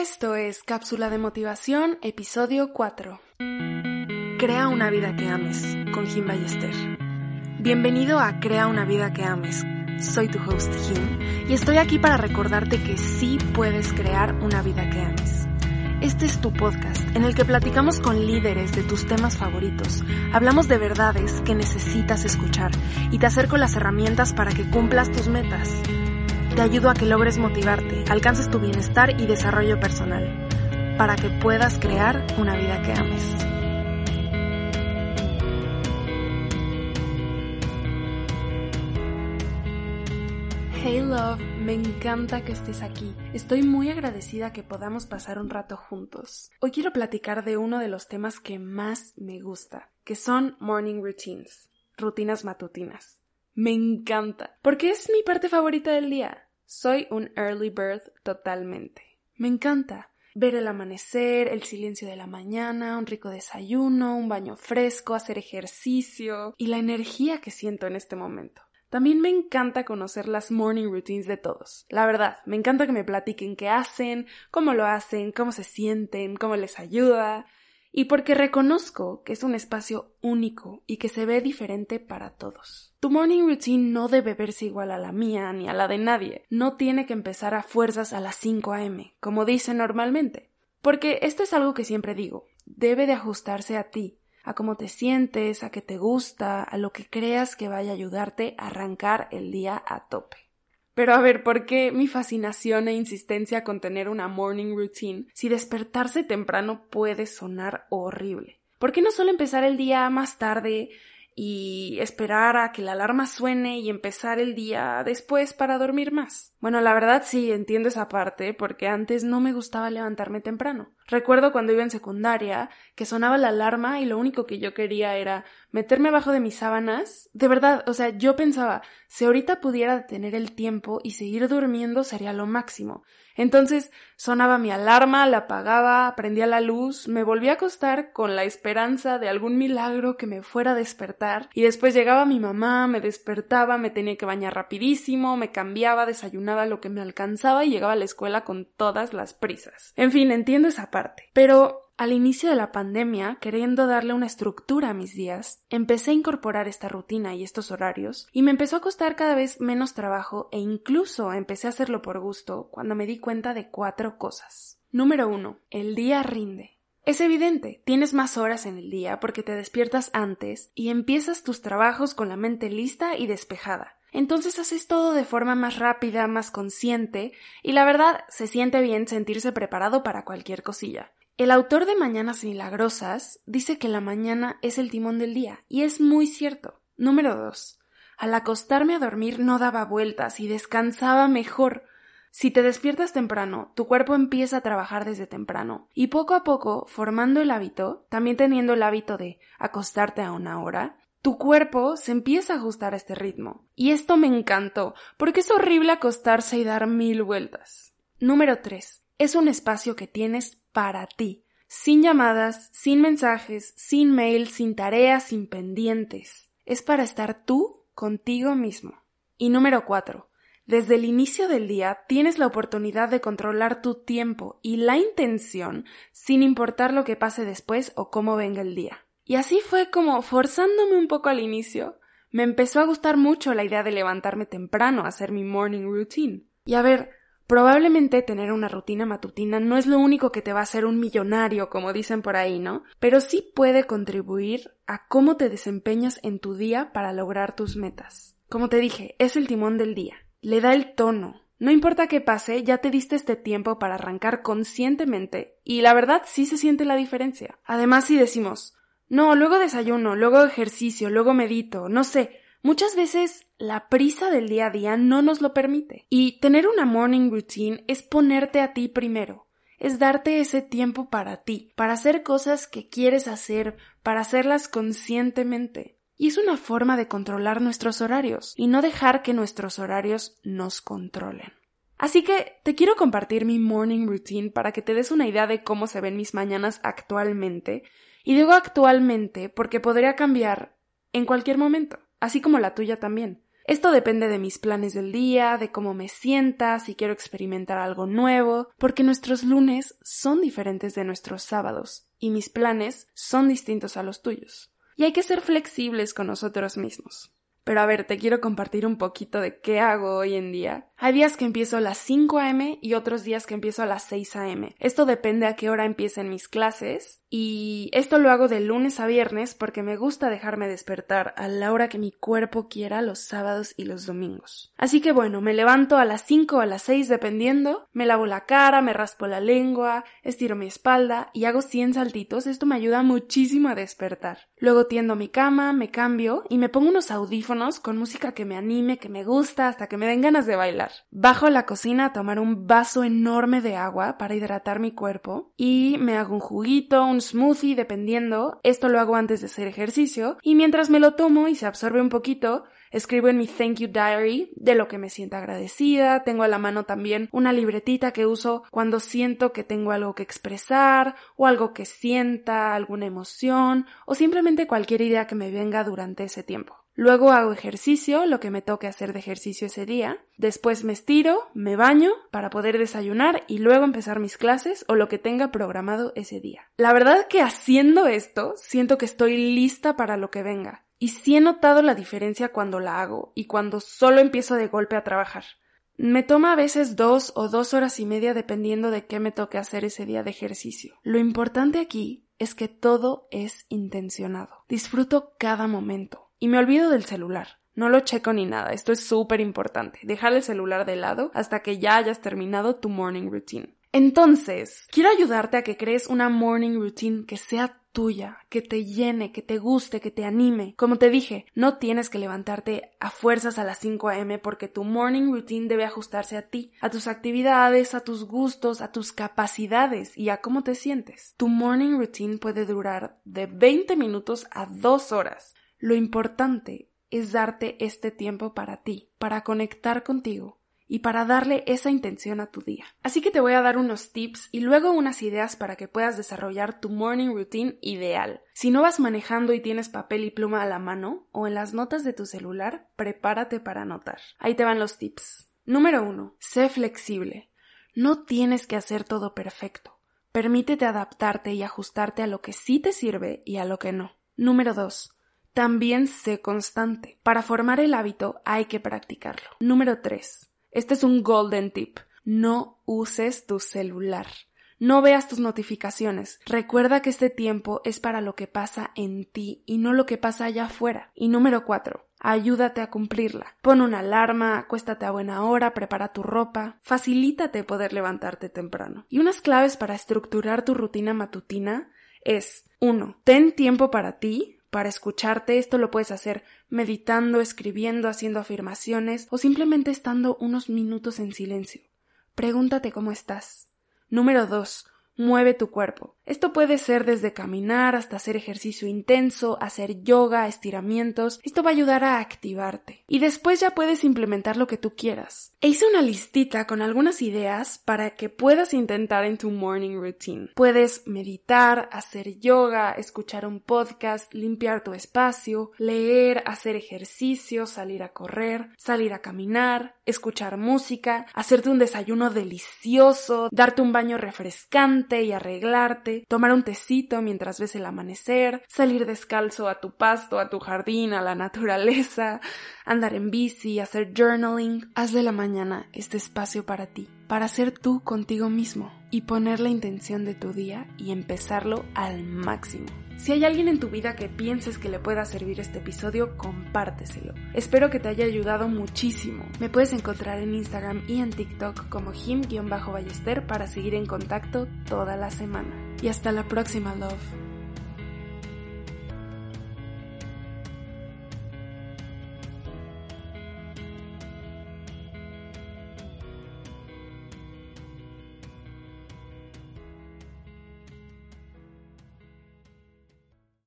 Esto es Cápsula de Motivación, episodio 4. Crea una vida que ames, con Jim Ballester. Bienvenido a Crea una vida que ames. Soy tu host Jim y estoy aquí para recordarte que sí puedes crear una vida que ames. Este es tu podcast en el que platicamos con líderes de tus temas favoritos, hablamos de verdades que necesitas escuchar y te acerco las herramientas para que cumplas tus metas. Te ayudo a que logres motivarte, alcances tu bienestar y desarrollo personal, para que puedas crear una vida que ames. Hey love, me encanta que estés aquí. Estoy muy agradecida que podamos pasar un rato juntos. Hoy quiero platicar de uno de los temas que más me gusta, que son morning routines, rutinas matutinas. Me encanta, porque es mi parte favorita del día. Soy un early bird totalmente. Me encanta ver el amanecer, el silencio de la mañana, un rico desayuno, un baño fresco, hacer ejercicio y la energía que siento en este momento. También me encanta conocer las morning routines de todos. La verdad, me encanta que me platiquen qué hacen, cómo lo hacen, cómo se sienten, cómo les ayuda. Y porque reconozco que es un espacio único y que se ve diferente para todos. Tu morning routine no debe verse igual a la mía ni a la de nadie. No tiene que empezar a fuerzas a las 5 a.m., como dicen normalmente. Porque esto es algo que siempre digo. Debe de ajustarse a ti, a cómo te sientes, a qué te gusta, a lo que creas que vaya a ayudarte a arrancar el día a tope. Pero a ver, ¿por qué mi fascinación e insistencia con tener una morning routine si despertarse temprano puede sonar horrible? ¿Por qué no solo empezar el día más tarde y esperar a que la alarma suene y empezar el día después para dormir más. Bueno, la verdad sí entiendo esa parte porque antes no me gustaba levantarme temprano. Recuerdo cuando iba en secundaria que sonaba la alarma y lo único que yo quería era meterme abajo de mis sábanas. De verdad, o sea, yo pensaba, si ahorita pudiera tener el tiempo y seguir durmiendo sería lo máximo. Entonces sonaba mi alarma, la apagaba, prendía la luz, me volví a acostar con la esperanza de algún milagro que me fuera a despertar y después llegaba mi mamá, me despertaba, me tenía que bañar rapidísimo, me cambiaba, desayunaba lo que me alcanzaba y llegaba a la escuela con todas las prisas. En fin, entiendo esa parte. Pero al inicio de la pandemia, queriendo darle una estructura a mis días, empecé a incorporar esta rutina y estos horarios, y me empezó a costar cada vez menos trabajo e incluso empecé a hacerlo por gusto cuando me di cuenta de cuatro cosas. Número uno, el día rinde. Es evidente, tienes más horas en el día porque te despiertas antes y empiezas tus trabajos con la mente lista y despejada. Entonces haces todo de forma más rápida, más consciente, y la verdad se siente bien sentirse preparado para cualquier cosilla. El autor de Mañanas Milagrosas dice que la mañana es el timón del día, y es muy cierto. Número 2. Al acostarme a dormir no daba vueltas y descansaba mejor. Si te despiertas temprano, tu cuerpo empieza a trabajar desde temprano, y poco a poco, formando el hábito, también teniendo el hábito de acostarte a una hora, tu cuerpo se empieza a ajustar a este ritmo. Y esto me encantó, porque es horrible acostarse y dar mil vueltas. Número 3. Es un espacio que tienes para ti, sin llamadas, sin mensajes, sin mail, sin tareas, sin pendientes. Es para estar tú contigo mismo. Y número cuatro, desde el inicio del día tienes la oportunidad de controlar tu tiempo y la intención sin importar lo que pase después o cómo venga el día. Y así fue como, forzándome un poco al inicio, me empezó a gustar mucho la idea de levantarme temprano a hacer mi morning routine. Y a ver, Probablemente tener una rutina matutina no es lo único que te va a hacer un millonario, como dicen por ahí, ¿no? Pero sí puede contribuir a cómo te desempeñas en tu día para lograr tus metas. Como te dije, es el timón del día. Le da el tono. No importa qué pase, ya te diste este tiempo para arrancar conscientemente y la verdad sí se siente la diferencia. Además, si decimos, no, luego desayuno, luego ejercicio, luego medito, no sé, Muchas veces la prisa del día a día no nos lo permite. Y tener una morning routine es ponerte a ti primero, es darte ese tiempo para ti, para hacer cosas que quieres hacer, para hacerlas conscientemente. Y es una forma de controlar nuestros horarios y no dejar que nuestros horarios nos controlen. Así que te quiero compartir mi morning routine para que te des una idea de cómo se ven mis mañanas actualmente. Y digo actualmente porque podría cambiar en cualquier momento así como la tuya también. Esto depende de mis planes del día, de cómo me sienta, si quiero experimentar algo nuevo, porque nuestros lunes son diferentes de nuestros sábados y mis planes son distintos a los tuyos. Y hay que ser flexibles con nosotros mismos. Pero a ver, te quiero compartir un poquito de qué hago hoy en día. Hay días que empiezo a las 5 a.m. y otros días que empiezo a las 6 a.m. Esto depende a qué hora empiecen mis clases y esto lo hago de lunes a viernes porque me gusta dejarme despertar a la hora que mi cuerpo quiera los sábados y los domingos. Así que bueno, me levanto a las 5 o a las 6 dependiendo, me lavo la cara, me raspo la lengua, estiro mi espalda y hago 100 saltitos. Esto me ayuda muchísimo a despertar. Luego tiendo mi cama, me cambio y me pongo unos audífonos con música que me anime, que me gusta, hasta que me den ganas de bailar. Bajo a la cocina a tomar un vaso enorme de agua para hidratar mi cuerpo y me hago un juguito, un smoothie, dependiendo. Esto lo hago antes de hacer ejercicio y mientras me lo tomo y se absorbe un poquito, Escribo en mi thank you diary de lo que me siento agradecida. Tengo a la mano también una libretita que uso cuando siento que tengo algo que expresar o algo que sienta, alguna emoción o simplemente cualquier idea que me venga durante ese tiempo. Luego hago ejercicio, lo que me toque hacer de ejercicio ese día. Después me estiro, me baño para poder desayunar y luego empezar mis clases o lo que tenga programado ese día. La verdad que haciendo esto siento que estoy lista para lo que venga. Y sí he notado la diferencia cuando la hago y cuando solo empiezo de golpe a trabajar. Me toma a veces dos o dos horas y media dependiendo de qué me toque hacer ese día de ejercicio. Lo importante aquí es que todo es intencionado. Disfruto cada momento. Y me olvido del celular. No lo checo ni nada. Esto es súper importante. Dejar el celular de lado hasta que ya hayas terminado tu morning routine. Entonces, quiero ayudarte a que crees una morning routine que sea tuya, que te llene, que te guste, que te anime. Como te dije, no tienes que levantarte a fuerzas a las 5 a.m. porque tu morning routine debe ajustarse a ti, a tus actividades, a tus gustos, a tus capacidades y a cómo te sientes. Tu morning routine puede durar de 20 minutos a 2 horas. Lo importante es darte este tiempo para ti, para conectar contigo y para darle esa intención a tu día. Así que te voy a dar unos tips y luego unas ideas para que puedas desarrollar tu morning routine ideal. Si no vas manejando y tienes papel y pluma a la mano o en las notas de tu celular, prepárate para anotar. Ahí te van los tips. Número 1. Sé flexible. No tienes que hacer todo perfecto. Permítete adaptarte y ajustarte a lo que sí te sirve y a lo que no. Número 2. También sé constante. Para formar el hábito hay que practicarlo. Número 3. Este es un golden tip. No uses tu celular. No veas tus notificaciones. Recuerda que este tiempo es para lo que pasa en ti y no lo que pasa allá afuera. Y número 4. Ayúdate a cumplirla. Pon una alarma, acuéstate a buena hora, prepara tu ropa. Facilítate poder levantarte temprano. Y unas claves para estructurar tu rutina matutina es 1. Ten tiempo para ti, para escucharte. Esto lo puedes hacer meditando, escribiendo, haciendo afirmaciones o simplemente estando unos minutos en silencio. Pregúntate cómo estás. Número 2. Mueve tu cuerpo. Esto puede ser desde caminar hasta hacer ejercicio intenso, hacer yoga, estiramientos. Esto va a ayudar a activarte. Y después ya puedes implementar lo que tú quieras. E hice una listita con algunas ideas para que puedas intentar en tu morning routine. Puedes meditar, hacer yoga, escuchar un podcast, limpiar tu espacio, leer, hacer ejercicio, salir a correr, salir a caminar, escuchar música, hacerte un desayuno delicioso, darte un baño refrescante, y arreglarte, tomar un tecito mientras ves el amanecer, salir descalzo a tu pasto, a tu jardín, a la naturaleza, andar en bici, hacer journaling. Haz de la mañana este espacio para ti, para ser tú contigo mismo y poner la intención de tu día y empezarlo al máximo. Si hay alguien en tu vida que pienses que le pueda servir este episodio, compárteselo. Espero que te haya ayudado muchísimo. Me puedes encontrar en Instagram y en TikTok como him-ballester para seguir en contacto toda la semana. Y hasta la próxima, love.